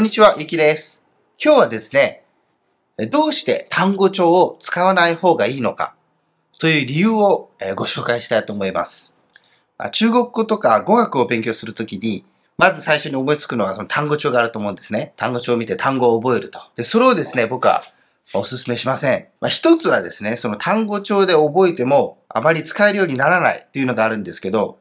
こんにちは、ゆきです。今日はですね、どうして単語帳を使わない方がいいのかという理由をご紹介したいと思います。中国語とか語学を勉強するときに、まず最初に思いつくのはその単語帳があると思うんですね。単語帳を見て単語を覚えると。で、それをですね、僕はお勧めしません。まあ、一つはですね、その単語帳で覚えてもあまり使えるようにならないというのがあるんですけど、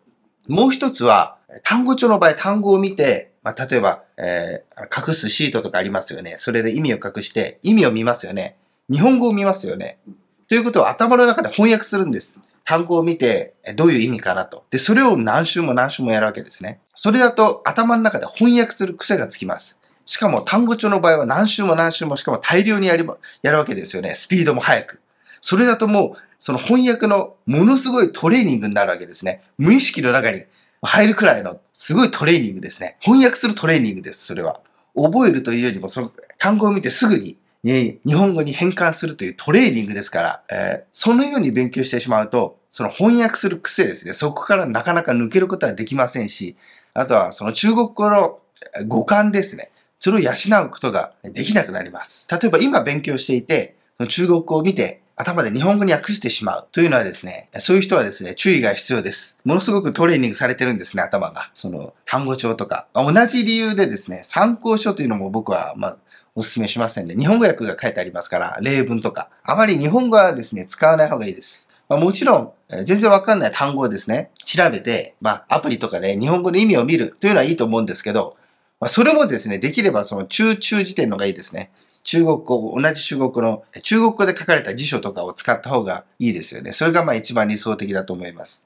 もう一つは、単語帳の場合単語を見て、まあ、例えば、えー、隠すシートとかありますよね。それで意味を隠して、意味を見ますよね。日本語を見ますよね。ということを頭の中で翻訳するんです。単語を見て、どういう意味かなと。で、それを何週も何週もやるわけですね。それだと頭の中で翻訳する癖がつきます。しかも単語帳の場合は何週も何週もしかも大量にやり、やるわけですよね。スピードも速く。それだともう、その翻訳のものすごいトレーニングになるわけですね。無意識の中に入るくらいのすごいトレーニングですね。翻訳するトレーニングです、それは。覚えるというよりも、その単語を見てすぐに、日本語に変換するというトレーニングですから、えー、そのように勉強してしまうと、その翻訳する癖ですね。そこからなかなか抜けることはできませんし、あとはその中国語の語感ですね。それを養うことができなくなります。例えば今勉強していて、中国語を見て、頭で日本語に訳してしまうというのはですね、そういう人はですね、注意が必要です。ものすごくトレーニングされてるんですね、頭が。その、単語帳とか。同じ理由でですね、参考書というのも僕は、まあ、お勧めしませんね。日本語訳が書いてありますから、例文とか。あまり日本語はですね、使わない方がいいです。まあ、もちろん、全然わかんない単語をですね、調べて、まあ、アプリとかで日本語の意味を見るというのはいいと思うんですけど、まあ、それもですね、できればその中中辞典のがいいですね。中国語、同じ中国語の、中国語で書かれた辞書とかを使った方がいいですよね。それがまあ一番理想的だと思います。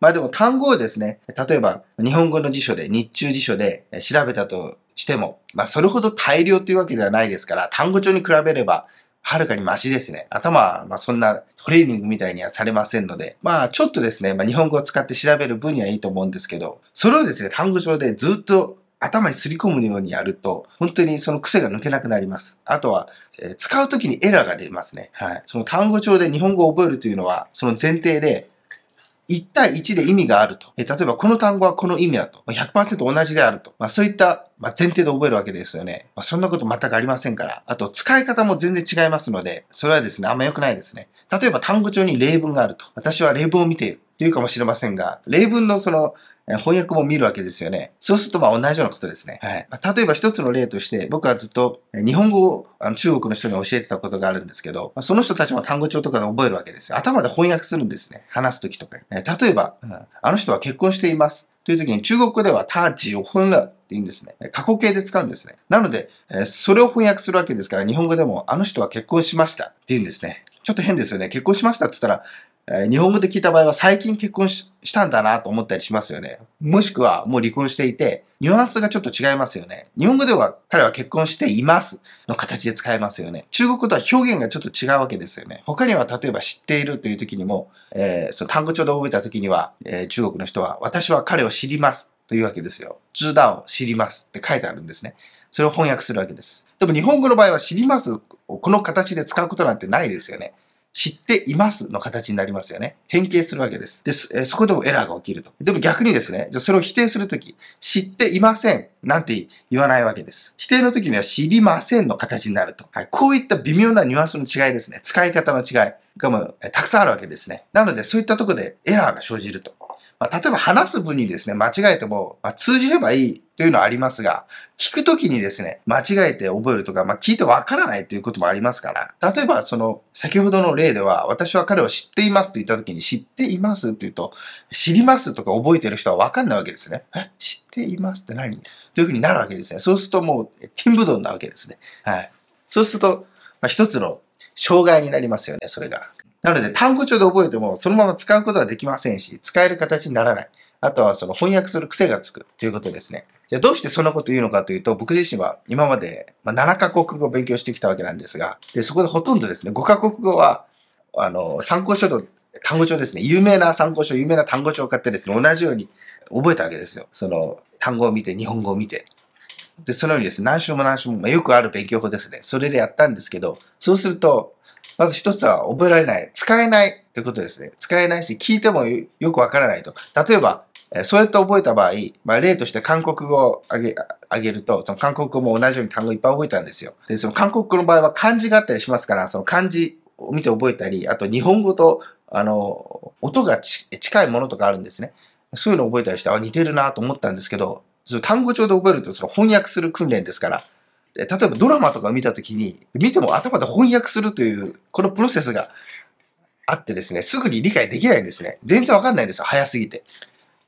まあでも単語をですね、例えば日本語の辞書で、日中辞書で調べたとしても、まあそれほど大量というわけではないですから、単語帳に比べればはるかにマシですね。頭は、まあそんなトレーニングみたいにはされませんので、まあちょっとですね、まあ日本語を使って調べる分にはいいと思うんですけど、それをですね、単語帳でずっと頭にすり込むようにやると、本当にその癖が抜けなくなります。あとは、えー、使うときにエラーが出ますね。はい。その単語帳で日本語を覚えるというのは、その前提で、1対1で意味があると。え例えば、この単語はこの意味だと。100%同じであると。まあ、そういった、ま前提で覚えるわけですよね。まあ、そんなこと全くありませんから。あと、使い方も全然違いますので、それはですね、あんま良くないですね。例えば、単語帳に例文があると。私は例文を見ている。というかもしれませんが、例文のその、翻訳も見るわけですよね。そうするとまあ同じようなことですね。はい。例えば一つの例として、僕はずっと日本語をあの中国の人に教えてたことがあるんですけど、その人たちも単語帳とかで覚えるわけですよ。頭で翻訳するんですね。話すときとか。例えば、あの人は結婚しています。という時に中国語では他自を本了って言うんですね。過去形で使うんですね。なので、それを翻訳するわけですから、日本語でもあの人は結婚しましたって言うんですね。ちょっと変ですよね。結婚しましたって言ったら、え日本語で聞いた場合は最近結婚したんだなと思ったりしますよね。もしくはもう離婚していて、ニュアンスがちょっと違いますよね。日本語では彼は結婚していますの形で使えますよね。中国語とは表現がちょっと違うわけですよね。他には例えば知っているという時にも、えー、その単語帳で覚えた時には、えー、中国の人は私は彼を知りますというわけですよ。知道、知りますって書いてあるんですね。それを翻訳するわけです。でも日本語の場合は知りますをこの形で使うことなんてないですよね。知っていますの形になりますよね。変形するわけです。です、えそこでもエラーが起きると。でも逆にですね、じゃそれを否定するとき、知っていませんなんて言わないわけです。否定のときには知りませんの形になると。はい。こういった微妙なニュアンスの違いですね。使い方の違いがもうたくさんあるわけですね。なのでそういったとこでエラーが生じると。まあ、例えば話す分にですね、間違えても、まあ、通じればいいというのはありますが、聞くときにですね、間違えて覚えるとか、まあ、聞いてわからないということもありますから、例えばその、先ほどの例では、私は彼を知っていますと言ったときに、知っていますって言うと、知りますとか覚えてる人はわかんないわけですね。え？知っていますって何？というふうになるわけですね。そうするともう、ティンブドンなわけですね。はい。そうすると、まあ、一つの障害になりますよね、それが。なので単語帳で覚えてもそのまま使うことはできませんし、使える形にならない。あとはその翻訳する癖がつくということですね。じゃあどうしてそんなこと言うのかというと、僕自身は今まで7カ国語を勉強してきたわけなんですが、でそこでほとんどですね、5カ国語は、あの、参考書の単語帳ですね、有名な参考書、有名な単語帳を買ってですね、同じように覚えたわけですよ。その単語を見て、日本語を見て。で、そのようにですね、何週も何週も、まあ、よくある勉強法ですね。それでやったんですけど、そうすると、まず一つは覚えられない。使えないってことですね。使えないし、聞いてもよくわからないと。例えば、そうやって覚えた場合、まあ、例として韓国語を挙げ、あげると、その韓国語も同じように単語いっぱい覚えたんですよ。で、その韓国語の場合は漢字があったりしますから、その漢字を見て覚えたり、あと日本語と、あの、音が近いものとかあるんですね。そういうのを覚えたりして、あ、似てるなと思ったんですけど、その単語帳で覚えるとその翻訳する訓練ですから、例えばドラマとかを見たときに、見ても頭で翻訳するという、このプロセスがあってですね、すぐに理解できないんですね。全然わかんないんですよ、早すぎて。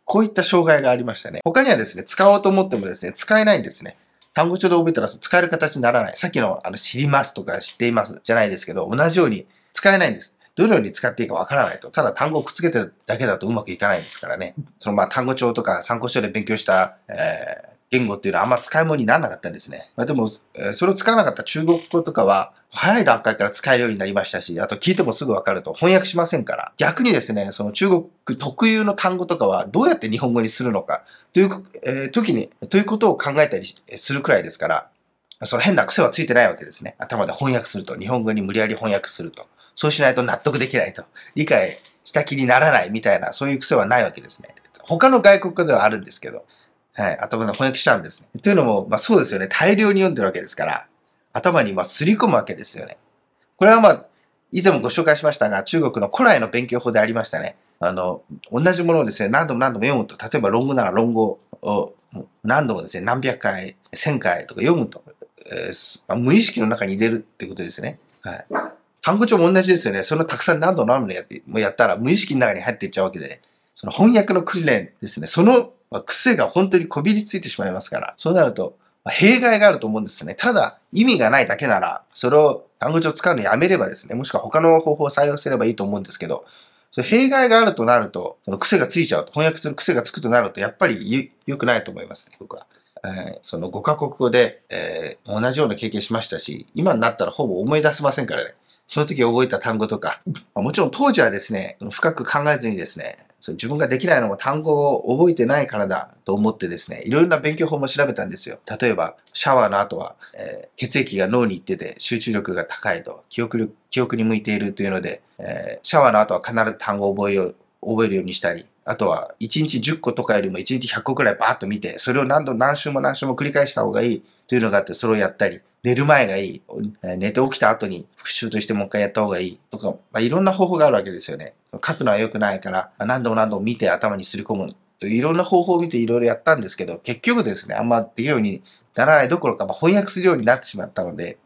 こういった障害がありましたね。他にはですね、使おうと思ってもですね、使えないんですね。単語帳で覚えたら使える形にならない。さっきのあの知りますとか知っていますじゃないですけど、同じように使えないんです。どのように使っていいかわからないと。ただ単語をくっつけてるだけだとうまくいかないんですからね。そのまあ単語帳とか参考書で勉強した、えー、言語っていうのはあんま使い物にならなかったんですね。まあ、でも、それを使わなかった中国語とかは、早い段階から使えるようになりましたし、あと聞いてもすぐわかると翻訳しませんから、逆にですね、その中国特有の単語とかはどうやって日本語にするのかという、えー、時に、ということを考えたりするくらいですから、その変な癖はついてないわけですね。頭で翻訳すると、日本語に無理やり翻訳すると。そうしないと納得できないと。理解した気にならないみたいな、そういう癖はないわけですね。他の外国語ではあるんですけど、はい、頭で翻訳しちゃうんですね。というのも、まあそうですよね。大量に読んでるわけですから、頭にまあすり込むわけですよね。これはまあ、以前もご紹介しましたが、中国の古来の勉強法でありましたね。あの、同じものをですね、何度も何度も読むと、例えば論語なら論語を何度もですね、何百回、千回とか読むと、えーまあ、無意識の中に入れるってことですね。はい。単語帳も同じですよね。そんなたくさん何度も何度やって、もやったら無意識の中に入っていっちゃうわけで、その翻訳の訓練ですね。そのま癖が本当にこびりついてしまいますから、そうなるとま、弊害があると思うんですね。ただ、意味がないだけなら、それを単語帳使うのやめればですね、もしくは他の方法を採用すればいいと思うんですけど、それ弊害があるとなると、その癖がついちゃうと、翻訳する癖がつくとなると、やっぱり良くないと思いますね、僕は。えー、その5カ国語で、えー、同じような経験しましたし、今になったらほぼ思い出せませんからね。その時覚えた単語とか、まあ、もちろん当時はですね、深く考えずにですね、自分ができないのも単語を覚えてないからだと思ってですね、いろいろな勉強法も調べたんですよ。例えば、シャワーの後は、えー、血液が脳に行ってて集中力が高いと、記憶力、記憶に向いているというので、えー、シャワーの後は必ず単語を覚えよう、覚えるようにしたり、あとは1日10個とかよりも1日100個くらいバーッと見て、それを何度何週も何週も繰り返した方がいいというのがあって、それをやったり、寝る前がいい、寝て起きた後に復習としてもう一回やった方がいいとか、まあ、いろんな方法があるわけですよね。書くのは良くないから、何度も何度も見て頭にすり込むといろんな方法を見ていろいろやったんですけど、結局ですね、あんまできるようにならないどころか、まあ、翻訳するようになってしまったので、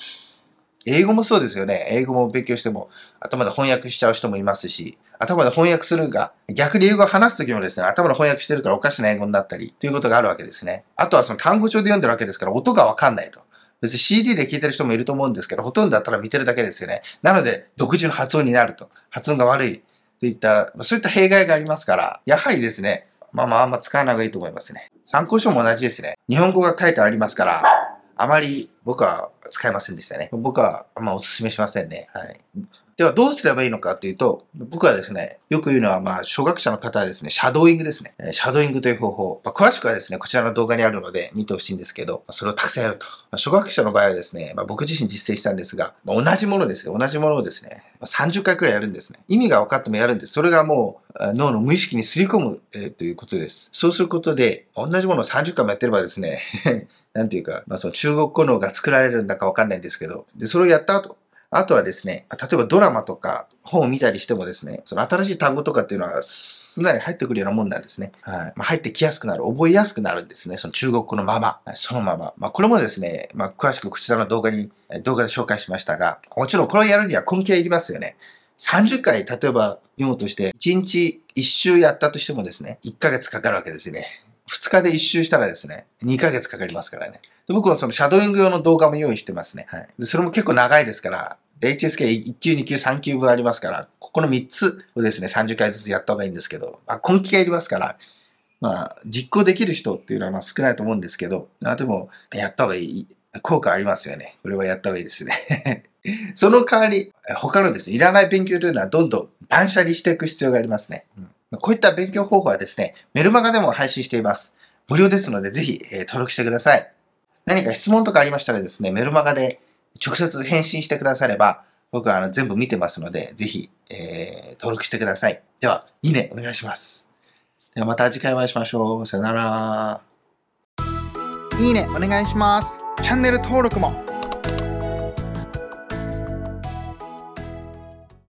英語もそうですよね。英語も勉強しても頭で翻訳しちゃう人もいますし、頭で翻訳するが、逆に英語を話すときもですね、頭で翻訳してるからおかしな英語になったり、ということがあるわけですね。あとはその単語帳で読んでるわけですから、音がわかんないと。別に CD で聴いてる人もいると思うんですけど、ほとんどだったら見てるだけですよね。なので、独自の発音になると。発音が悪い。といった、そういった弊害がありますから、やはりですね、まあまああんま使わない方がいいと思いますね。参考書も同じですね。日本語が書いてありますから、あまり僕は使いませんでしたね。僕はあんまお勧めしませんね。はい。ではどうすればいいのかっていうと、僕はですね、よく言うのは、まあ、初学者の方はですね、シャドーイングですね。シャドーイングという方法。まあ、詳しくはですね、こちらの動画にあるので見てほしいんですけど、それをたくさんやると。まあ、初学者の場合はですね、まあ、僕自身実践したんですが、まあ、同じものですよ。同じものをですね、ま30回くらいやるんですね。意味が分かってもやるんです。それがもう脳の無意識にすり込む、えー、ということです。そうすることで、同じものを30回もやってればですね、なんていうか、まあ、その中国語能が作られるんだか分かんないんですけど、で、それをやった後、あとはですね、例えばドラマとか本を見たりしてもですね、その新しい単語とかっていうのはすんなり入ってくるようなもんなんですね。はい。まあ、入ってきやすくなる、覚えやすくなるんですね。その中国語のまま、そのまま。まあ、これもですね、まあ、詳しくこちらの動画に、動画で紹介しましたが、もちろんこれをやるには根気がいりますよね。30回、例えば読むとして、1日1周やったとしてもですね、1ヶ月かかるわけですね。2日で1周したらですね、2ヶ月かかりますからね。僕はそのシャドーイング用の動画も用意してますね。はい。でそれも結構長いですから、HSK1 級、2級、3級分ありますから、ここの3つをですね、30回ずつやった方がいいんですけど、まあ、根気がいりますから、まあ、実行できる人っていうのはまあ少ないと思うんですけど、あでも、やった方がいい。効果ありますよね。これはやった方がいいですね。その代わり、他のですね、いらない勉強というのはどんどん断捨離していく必要がありますね。うん、こういった勉強方法はですね、メルマガでも配信しています。無料ですので、ぜひ、え、登録してください。何か質問とかありましたらですね、メルマガで直接返信してくだされば、僕はあの全部見てますので、ぜひ、えー、登録してください。では、いいね、お願いします。ではまた次回お会いしましょう。さよなら。いいねお願いします。チャンネル登録も